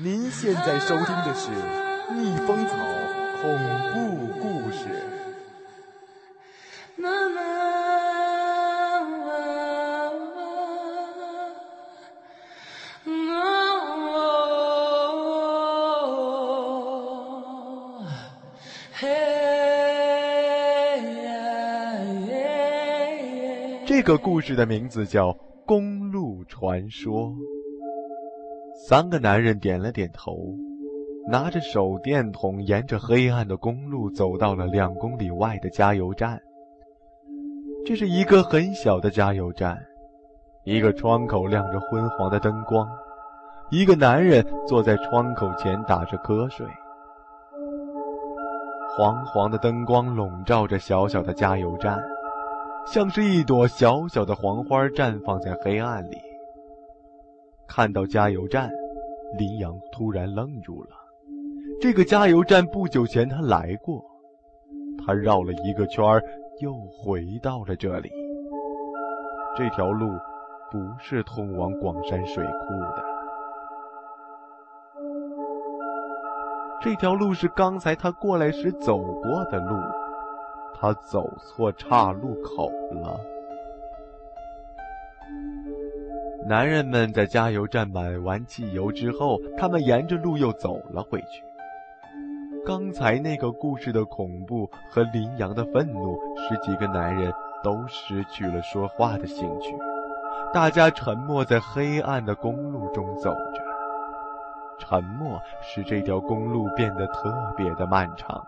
您现在收听的是《逆风草恐怖故事》。这个故事的名字叫《公路传说》。三个男人点了点头，拿着手电筒，沿着黑暗的公路走到了两公里外的加油站。这是一个很小的加油站，一个窗口亮着昏黄的灯光，一个男人坐在窗口前打着瞌睡。黄黄的灯光笼罩着小小的加油站，像是一朵小小的黄花绽放在黑暗里。看到加油站，林阳突然愣住了。这个加油站不久前他来过，他绕了一个圈，又回到了这里。这条路不是通往广山水库的，这条路是刚才他过来时走过的路，他走错岔路口了。男人们在加油站买完汽油之后，他们沿着路又走了回去。刚才那个故事的恐怖和羚羊的愤怒，使几个男人都失去了说话的兴趣。大家沉默在黑暗的公路中走着，沉默使这条公路变得特别的漫长，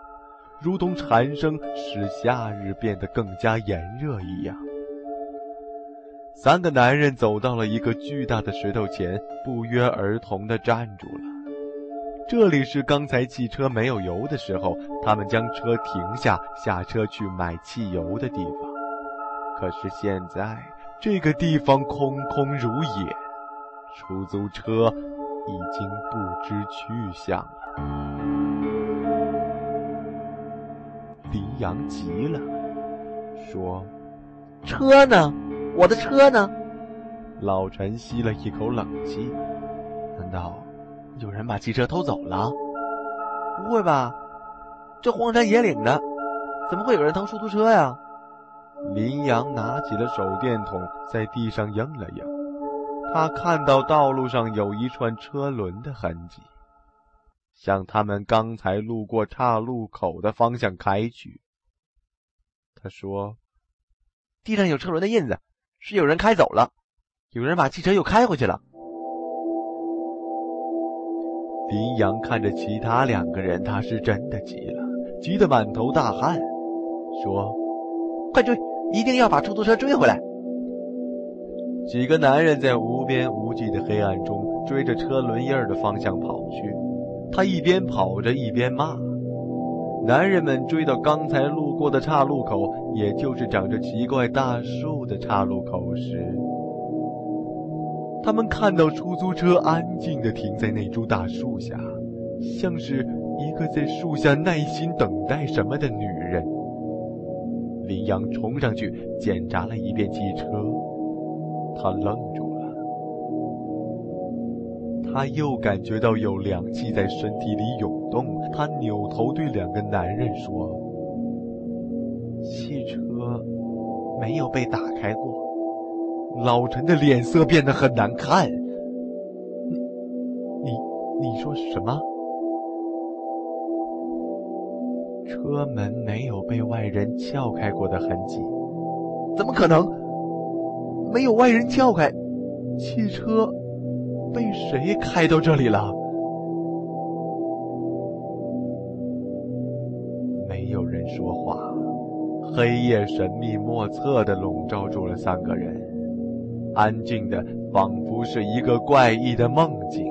如同蝉声使夏日变得更加炎热一样。三个男人走到了一个巨大的石头前，不约而同地站住了。这里是刚才汽车没有油的时候，他们将车停下，下车去买汽油的地方。可是现在，这个地方空空如也，出租车已经不知去向了。林阳急了，说：“车呢？”我的车呢？老陈吸了一口冷气。难道有人把汽车偷走了？不会吧，这荒山野岭的，怎么会有人偷出租车呀？林阳拿起了手电筒，在地上映了映。他看到道路上有一串车轮的痕迹，向他们刚才路过岔路口的方向开去。他说：“地上有车轮的印子。”是有人开走了，有人把汽车又开回去了。林阳看着其他两个人，他是真的急了，急得满头大汗，说：“快追，一定要把出租车追回来！”几个男人在无边无际的黑暗中追着车轮印的方向跑去，他一边跑着一边骂。男人们追到刚才路过的岔路口，也就是长着奇怪大树的岔路口时，他们看到出租车安静地停在那株大树下，像是一个在树下耐心等待什么的女人。林阳冲上去检查了一遍汽车，他愣住。他又感觉到有凉气在身体里涌动，他扭头对两个男人说：“汽车没有被打开过。”老陈的脸色变得很难看。“你、你、你说什么？”车门没有被外人撬开过的痕迹？怎么可能？没有外人撬开，汽车。被谁开到这里了？没有人说话，黑夜神秘莫测的笼罩住了三个人，安静的仿佛是一个怪异的梦境。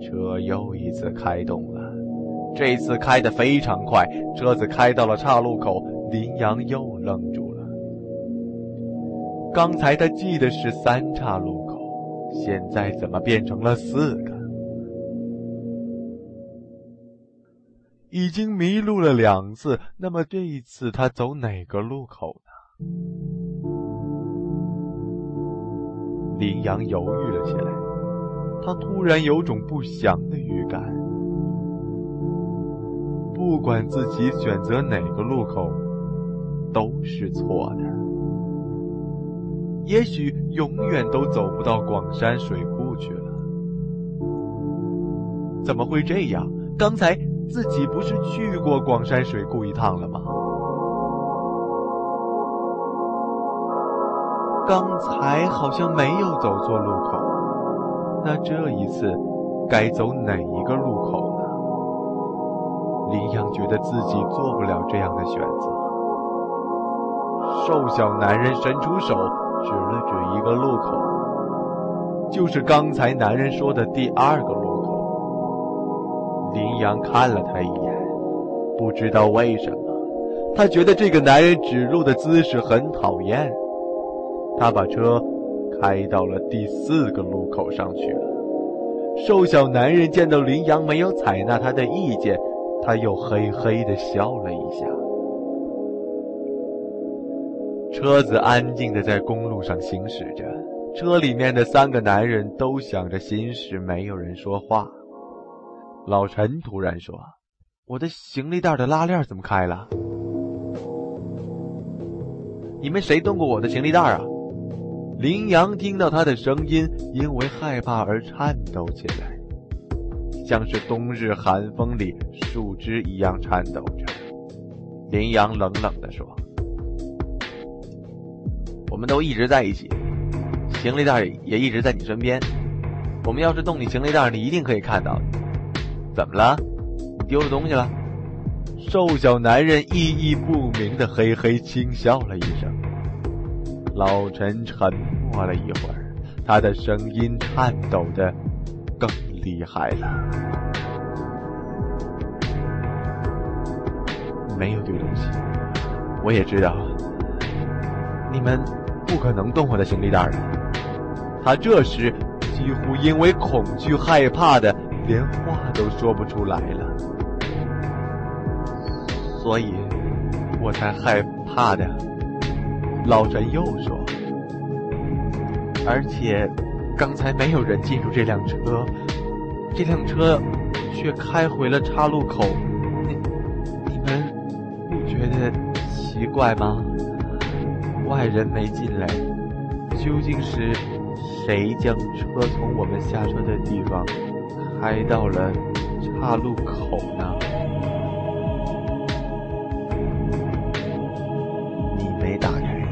车又一次开动了，这次开得非常快，车子开到了岔路口，林阳又愣住。刚才他记得是三岔路口，现在怎么变成了四个？已经迷路了两次，那么这一次他走哪个路口呢？林阳犹豫了起来，他突然有种不祥的预感。不管自己选择哪个路口，都是错的。也许永远都走不到广山水库去了。怎么会这样？刚才自己不是去过广山水库一趟了吗？刚才好像没有走错路口，那这一次该走哪一个路口呢？林阳觉得自己做不了这样的选择。瘦小男人伸出手指了指一个路口，就是刚才男人说的第二个路口。林阳看了他一眼，不知道为什么，他觉得这个男人指路的姿势很讨厌。他把车开到了第四个路口上去了。瘦小男人见到林阳没有采纳他的意见，他又嘿嘿的笑了一下。车子安静的在公路上行驶着，车里面的三个男人都想着心事，没有人说话。老陈突然说：“我的行李袋的拉链怎么开了？你们谁动过我的行李袋啊？”林阳听到他的声音，因为害怕而颤抖起来，像是冬日寒风里树枝一样颤抖着。林阳冷冷地说：“我们都一直在一起，行李袋也一直在你身边。我们要是动你行李袋，你一定可以看到。怎么了？你丢了东西了？”瘦小男人意义不明的嘿嘿轻笑了一声。老陈沉默了一会儿，他的声音颤抖的更厉害了。没有丢东西，我也知道，你们不可能动我的行李袋的。他这时几乎因为恐惧害怕的连话都说不出来了，所以我才害怕的。老陈又说：“而且，刚才没有人进入这辆车，这辆车却开回了岔路口。你你们不觉得奇怪吗？外人没进来，究竟是谁将车从我们下车的地方开到了岔路口呢？”你没打开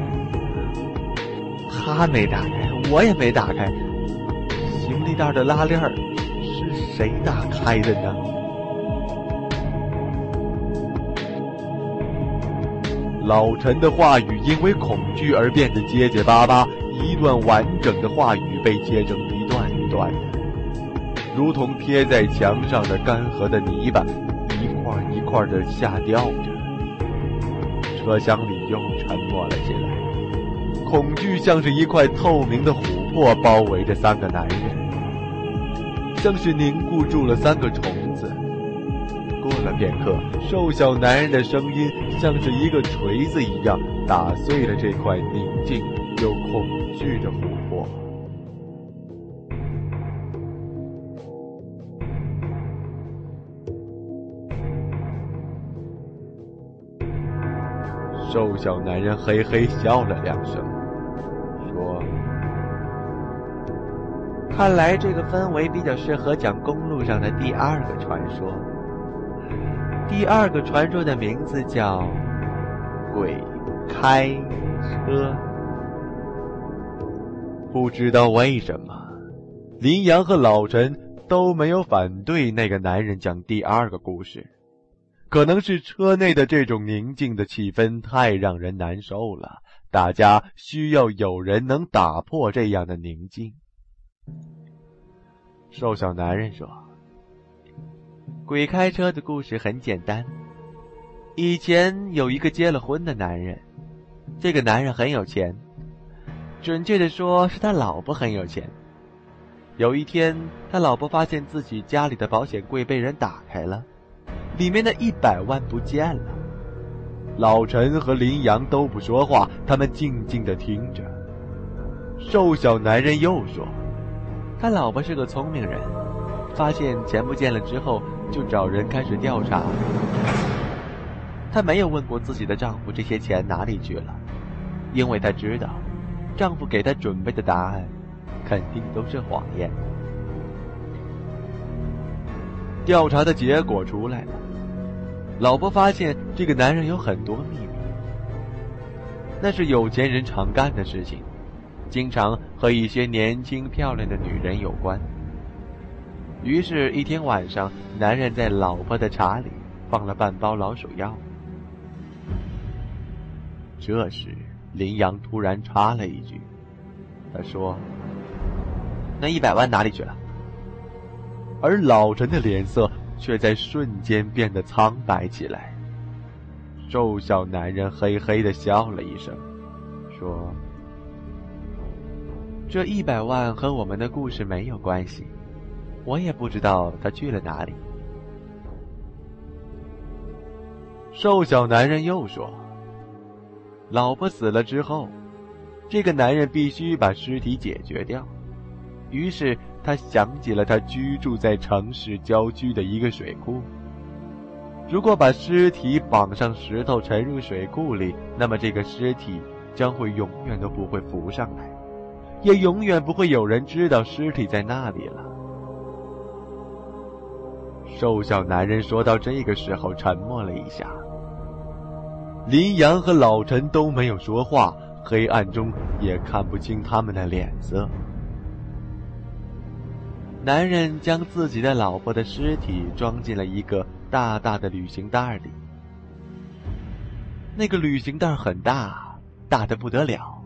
他没打开，我也没打开。行李袋的拉链是谁打开的呢？老陈的话语因为恐惧而变得结结巴巴，一段完整的话语被切成一段一段，如同贴在墙上的干涸的泥巴，一块一块的下掉着。车厢里又沉默了起来。恐惧像是一块透明的琥珀包围着三个男人，像是凝固住了三个虫。过了片刻，瘦小男人的声音像是一个锤子一样打碎了这块宁静又恐惧的琥珀。瘦小男人嘿嘿笑了两声。说看来这个氛围比较适合讲公路上的第二个传说。第二个传说的名字叫“鬼开车”。不知道为什么，林阳和老陈都没有反对那个男人讲第二个故事。可能是车内的这种宁静的气氛太让人难受了，大家需要有人能打破这样的宁静。瘦小男人说：“鬼开车的故事很简单。以前有一个结了婚的男人，这个男人很有钱，准确的说是他老婆很有钱。有一天，他老婆发现自己家里的保险柜被人打开了，里面的一百万不见了。老陈和林阳都不说话，他们静静的听着。瘦小男人又说。”他老婆是个聪明人，发现钱不见了之后，就找人开始调查。她没有问过自己的丈夫这些钱哪里去了，因为她知道，丈夫给她准备的答案，肯定都是谎言。调查的结果出来了，老婆发现这个男人有很多秘密，那是有钱人常干的事情。经常和一些年轻漂亮的女人有关。于是，一天晚上，男人在老婆的茶里放了半包老鼠药。这时，林阳突然插了一句：“他说，那一百万哪里去了？”而老陈的脸色却在瞬间变得苍白起来。瘦小男人嘿嘿的笑了一声，说。这一百万和我们的故事没有关系，我也不知道他去了哪里。瘦小男人又说：“老婆死了之后，这个男人必须把尸体解决掉。于是他想起了他居住在城市郊区的一个水库。如果把尸体绑上石头沉入水库里，那么这个尸体将会永远都不会浮上来。”也永远不会有人知道尸体在那里了。瘦小男人说到这个时候，沉默了一下。林阳和老陈都没有说话，黑暗中也看不清他们的脸色。男人将自己的老婆的尸体装进了一个大大的旅行袋里。那个旅行袋很大，大的不得了。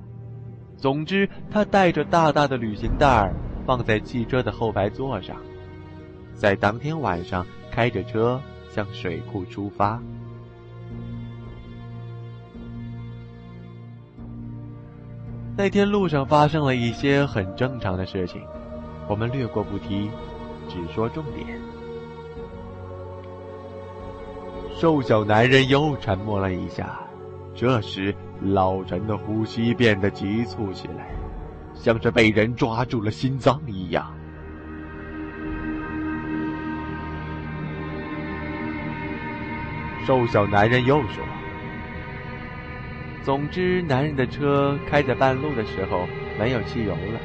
总之，他带着大大的旅行袋放在汽车的后排座上，在当天晚上开着车向水库出发。那天路上发生了一些很正常的事情，我们略过不提，只说重点。瘦小男人又沉默了一下，这时。老陈的呼吸变得急促起来，像是被人抓住了心脏一样。瘦小男人又说：“总之，男人的车开在半路的时候没有汽油了，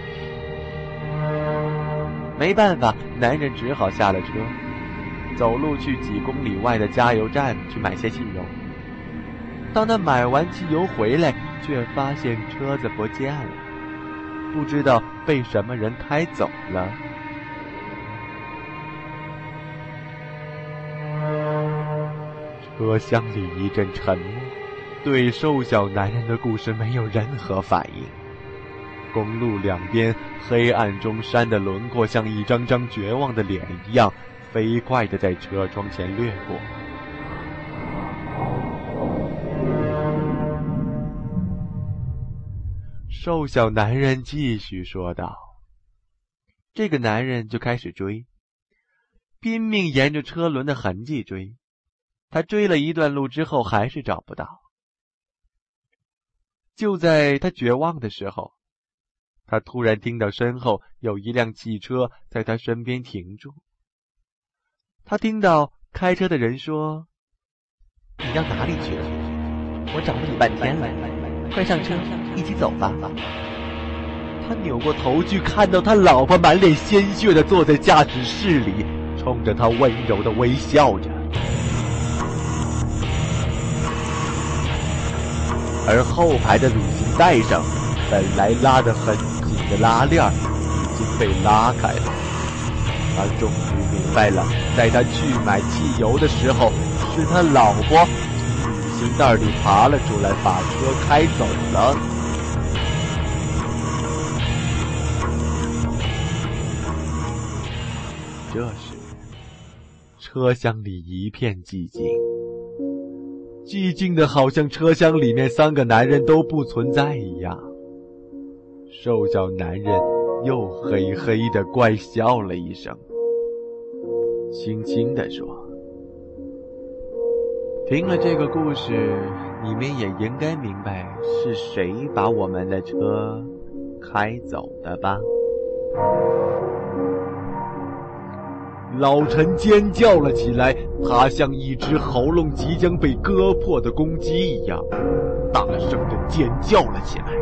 没办法，男人只好下了车，走路去几公里外的加油站去买些汽油。”当他买完汽油回来，却发现车子不见了，不知道被什么人开走了。车厢里一阵沉默，对瘦小男人的故事没有任何反应。公路两边黑暗中，山的轮廓像一张张绝望的脸一样，飞快的在车窗前掠过。瘦小男人继续说道：“这个男人就开始追，拼命沿着车轮的痕迹追。他追了一段路之后，还是找不到。就在他绝望的时候，他突然听到身后有一辆汽车在他身边停住。他听到开车的人说：‘你到哪里去了？我找了你半天了，快上车。’”一起走吧。他扭过头去，看到他老婆满脸鲜血的坐在驾驶室里，冲着他温柔的微笑着。而后排的旅行带上，本来拉得很紧的拉链已经被拉开了。他终于明白了，在他去买汽油的时候，是他老婆从旅行袋里爬了出来，把车开走了。这时，车厢里一片寂静，寂静的好像车厢里面三个男人都不存在一样。瘦小男人又嘿嘿的怪笑了一声，轻轻的说：“听了这个故事，你们也应该明白是谁把我们的车开走的吧？”老陈尖叫了起来，他像一只喉咙即将被割破的公鸡一样，大声的尖叫了起来。